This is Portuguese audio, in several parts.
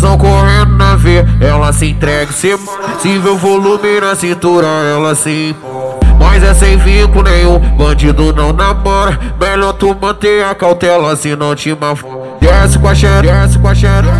tesão correndo na veia, ela se entrega, se, se vê o volume na cintura, ela se mas é sem vínculo nenhum, bandido não namora. Melhor tu manter a cautela, se não te mafo Desce com a xereca, desce com a xereca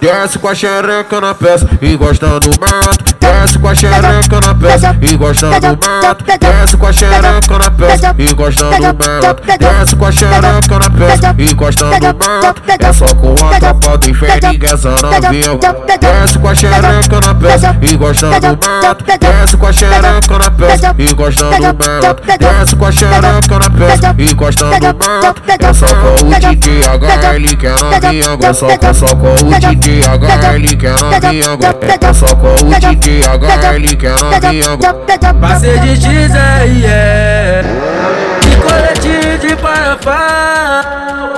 Desce com a xereca na peça. E gostando do mato. Desce com a xereca na peça e gostando do mato. Desce com a xereca na peça e gostando do mato. Desce com a xereca na peça e gostando do mato. É só com a tropa do inferno essa novinha Desce com a xereca na peça e gostando do mato. Desce com a xereca na peça e gostando do mato. Desce com a xereca na peça e gostando do mato. É só com o DJ HL que a novinha gosta. Só com o DJ DJ HL que é novinha É só com o DJ HL que é novinha Passei de X, é, De colete de parafá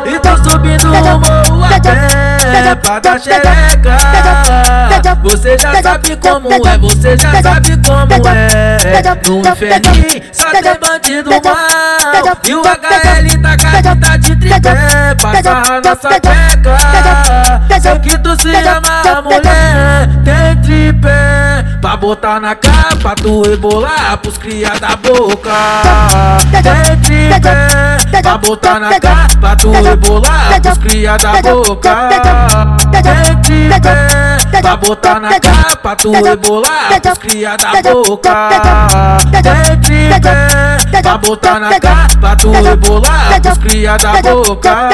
E tô subindo o morro a pé Pra dar xereca. Você já sabe como é, você já sabe como é. No inferninho só tem bandido mal E o HL tá tá de tripé. Passa na sapeca Sei que tu se ama mulher botar na capa Tu rebolar pros cria da boca. Tem tripé Pra botar na capa Tu rebolar pros cria da boca. Tem tripé Pra botar na capa Tu rebolar pros cria da boca. Tripé Pra botar na capa Tu rebolar pros cria da boca.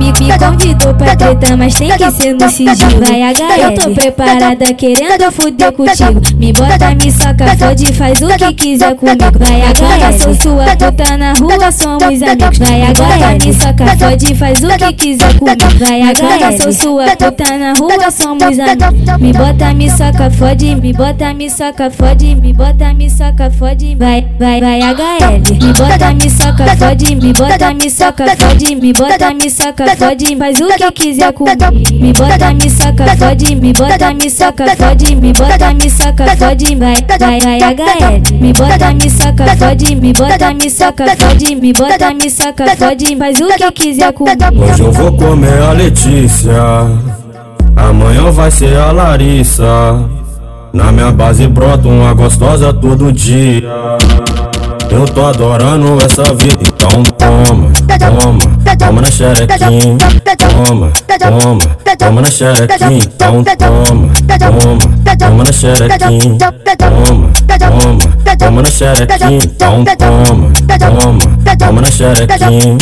Me, me convidou pra treta, mas tem que ser no sigilo. Vai HL, eu tô preparada querendo fuder contigo. Me bota, me soca, fode, faz o que quiser comigo. Vai agora, sou sua puta na rua, somos amigos. Vai agora, me soca, fode, faz o que quiser comigo. Vai agora, sou sua puta na rua, somos amigos. Me bota, me soca, fode, me bota, me soca, fode Me bota, me soca, fode, vai, vai, vai HL Me bota, me soca, fode, me bota, me soca, fode Me bota, me soca, fode, faz o que quiser comigo Me. Bota, me soca, fode, me bota, me soca, fode Me bota, me soca, fode, vai, vai, vai HL Me bota, me soca, fode, me bota, me soca, fode Me bota, me soca, fode, faz o que quiser comigo Hoje eu vou comer a Letícia Amanhã vai ser a Larissa. Na minha base brota uma gostosa todo dia eu tô adorando essa vida, então toma, toma, toma na xerequinha, toma, toma, toma na xerequinha, então toma, toma, toma na xerequinha, toma, toma, toma na xerequinha, então toma, toma, toma na xerequinha,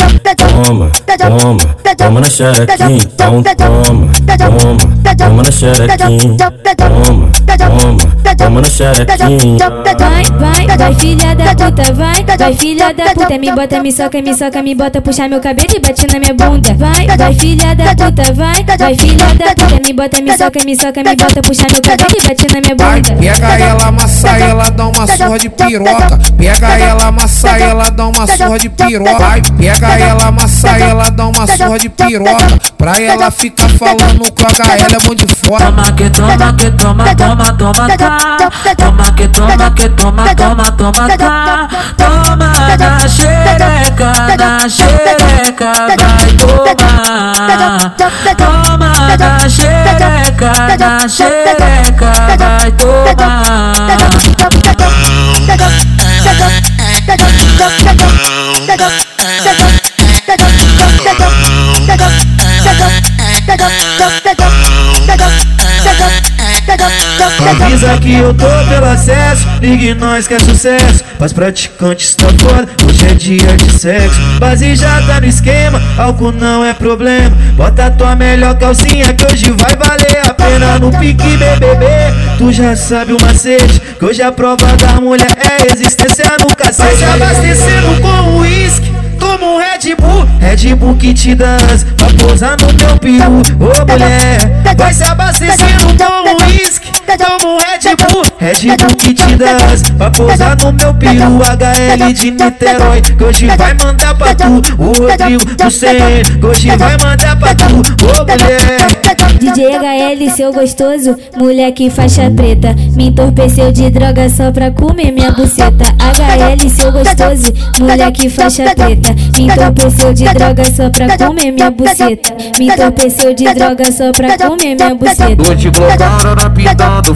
toma, toma, toma na xerequinha, então toma, toma, toma na xerequinha, toma, toma, toma na xerequinha. Vai, vai, vai filha da puta, vai, vai filha da puta, me bota, me soca, me soca, me bota, puxa meu cabelo e bate na minha bunda. Vai, vai filha da puta, vai, vai filha da puta, me bota, me soca, me soca, me bota, puxa meu cabelo e bate na minha bunda. Pega ela, amassa ela, dá uma surra de piroca. Pega ela, amassa ela, dá uma surra de piroca. Vai, pega ela, amassa ela, dá uma surra de piroca. Pra ela ficar falando com a HL é muito foda. Toma que toma que toma, toma, toma, cá. Toma que toma que toma, toma, toma, cá. Toma na xereca, na xereca, vai tomar. Toma na xereca, na xereca, vai tomar. Avisa que eu tô pelo acesso, ligue nós quer sucesso. Mas praticantes tá fora, hoje é dia de sexo. Base já tá no esquema, álcool não é problema. Bota tua melhor calcinha que hoje vai valer a pena no pique BBB. Tu já sabe o macete, que hoje a prova da mulher é resistência no cacete. Vai se abastecendo com uísque. Toma um Red Bull, Red Bull que te dança Pra pousar no teu peru, ô mulher Vai se abastecendo com um Red Bull, Red Bull que te dança Pra pousar no meu peru HL de Niterói, que hoje vai mandar pra tu O Rodrigo do CN, que hoje vai mandar pra tu, ô mulher DJ HL, seu gostoso, moleque faixa preta. Me entorpeceu de droga só pra comer minha buceta. HL, seu gostoso, moleque faixa preta. Me entorpeceu de droga só pra comer minha buceta. Me entorpeceu de droga só pra comer minha buceta. Tô te colocando na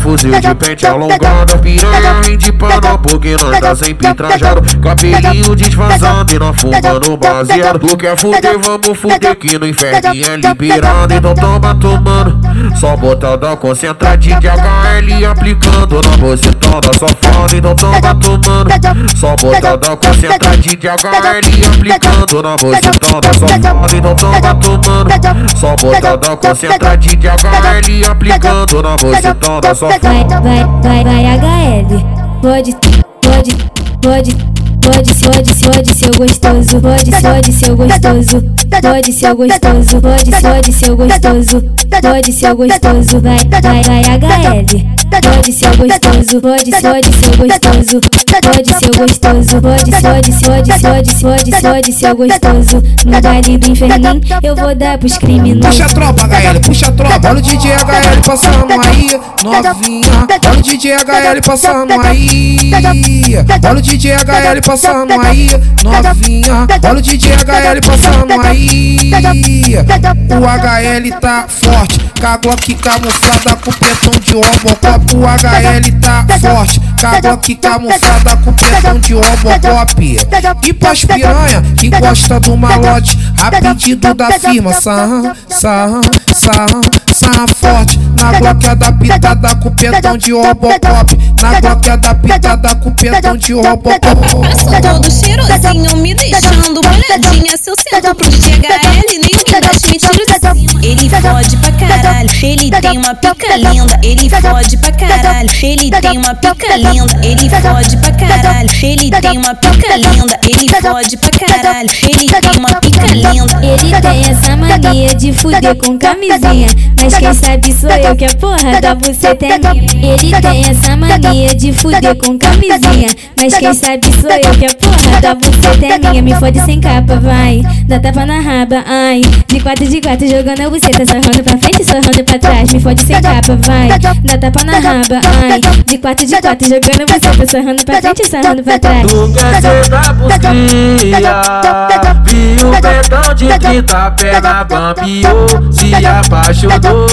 fuzil de pente alongado. Piranha de pano, porque nós tá sempre trajado. Cabelinho desfazando e nós fumando baseado. Tu quer fuder, vamos fuder que no inferno é liberado. Então toma tomando, só botada concentradinha de HL aplicando na bucetada safada. Então toma tomando, só botada concentradinha de HL aplicando na bucetada safada. Então toma tomando, só botada concentradinha de HL aplicando na bucetada safada. Vai, vai, vai, vai HL. Pode, pode, pode. Pode ser, pode ser, pode ser gostoso, pode ser, pode ser gostoso, pode ser gostoso, pode ser, pode ser gostoso, pode ser gostoso, vai, vai, vai HL. Pode ser gostoso, pode ser, pode ser gostoso, pode ser gostoso, pode ser, pode ser, pode ser, pode ser, pode ser, pode ser gostoso. No baile do inferninho eu vou dar pros criminosos. Puxa a tropa, HL, puxa a tropa. Olha o DJ HL passando aí, novinha. Olha o DJ HL passando aí. Olha o DJ HL passando aí, novinha. Olha o DJ HL passando aí. O HL tá forte, com a Glock camuflada com petão de Robocop. O HL tá forte, com a Glock camuflada com petão de Robocop. E pras piranha que gosta do malote, a pedido da firma. Sarra, sarra, sarra, sarra forte. Na Glock adaptada com petão de Robocop. Na Glock adaptada com petão de Robocop. Passou todo cheirosinho, me deixando molhadinha. Se eu sento pro DHL, ninguém das mentiras. Ele fode pra caralho, ele tem uma pica linda. Ele fode pra caralho, ele tem uma pica linda. Ele fode pra caralho, ele tem uma pica linda. Ele fode pra caralho, ele tem uma pica linda. Ele tem essa mania de fuder com camisinha. Mas quem sabe sou eu que a porra da buceta é minha. Ele tem essa mania de fuder com camisinha. Mas quem sabe sou eu que a porra da buceta é minha. Me fode sem capa, vai. Dá tapa na raba, ai. De quatro de quatro jogando a buceta. Sorrando pra frente, sorrando pra trás. Me fode sem capa, vai. Dá tapa na raba, ai. De quatro de quatro jogando a buceta. Sorrando pra frente, sorrando pra trás. Tu quer ser da busquia Viu o pentão de 30 perna bambiou Se apaixonou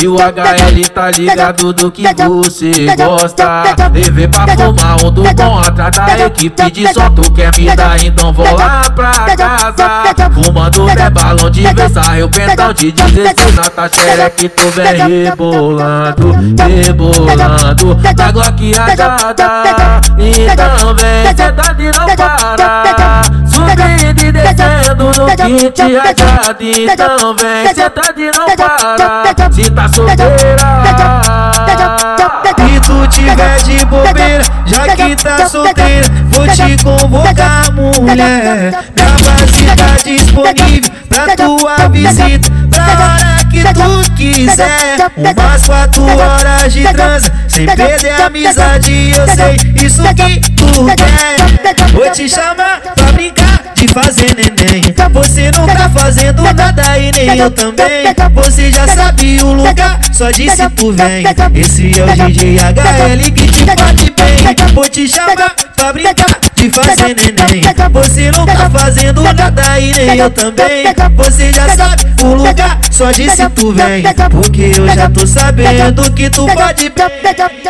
E o HL tá ligado do que você gosta Levei pra fumar um do bom atrás da equipe de som Tu quer me dar, então vou lá pra casa Fumando né balão de Versailles O pentão de 16 na taxereque Tu vem rebolando, rebolando Na gloqueada Então vem, sentado e não para Subindo e descendo no kit Então vem, sentado e não para Se tá solteira E tu tiver de bobeira, já que tá solteira, vou te convocar, mulher. Tá disponível pra tua visita, pra hora que tu quiser. Umas quatro horas de transa, sem perder a amizade, eu sei isso que tu quer. Vou te chamar pra brincar de fazer neném. Você não tá fazendo nada e nem eu também. Você já sabe o lugar, só disse tu vem. Esse é o DJ HL que te bate bem. Vou te chamar pra brincar de fazer neném. Você não tá fazendo nada e nem eu também. Você já sabe o lugar, só disse tu vem. Porque eu já tô sabendo que tu pode bem.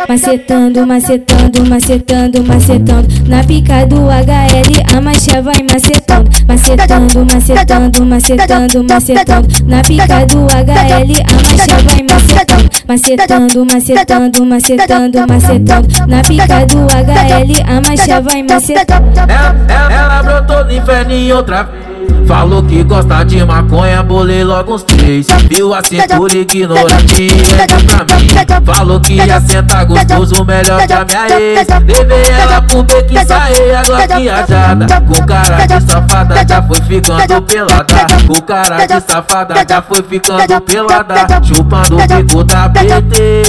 Macetando, macetando, macetando, macetando. Na pica do HL a marcha vai macetando. Macetando, macetando, macetando, macetando. Na pica do HL a marcha vai macetando. Macetando, macetando, macetando, macetando. Na pica do HL a marcha vai macetando. Ela, ela, ela brotou no inferninho outra vez Falou que gosta de maconha, bolei logo uns três. Viu a cintura ignorante e é pra mim. Falou que ia sentar gostoso, melhor que a minha ex. Levei ela pro beco e saí a gloquiajada Com cara de safada já foi ficando pelada. Com cara de safada já foi ficando pelada. Chupando o bico da BT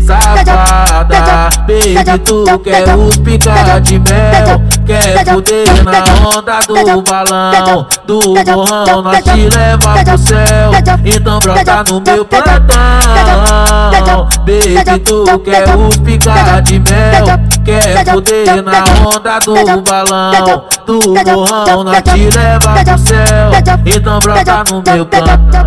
Safada, baby tu quer os picar de mel? Quer fuder na onda do balão do morrão, nós te leva pro céu. Então brota no meu plantão. Baby, tu quer os picar de mel, quer foder na onda do balão do morrão, nós te leva pro céu. Então brota no meu plantão.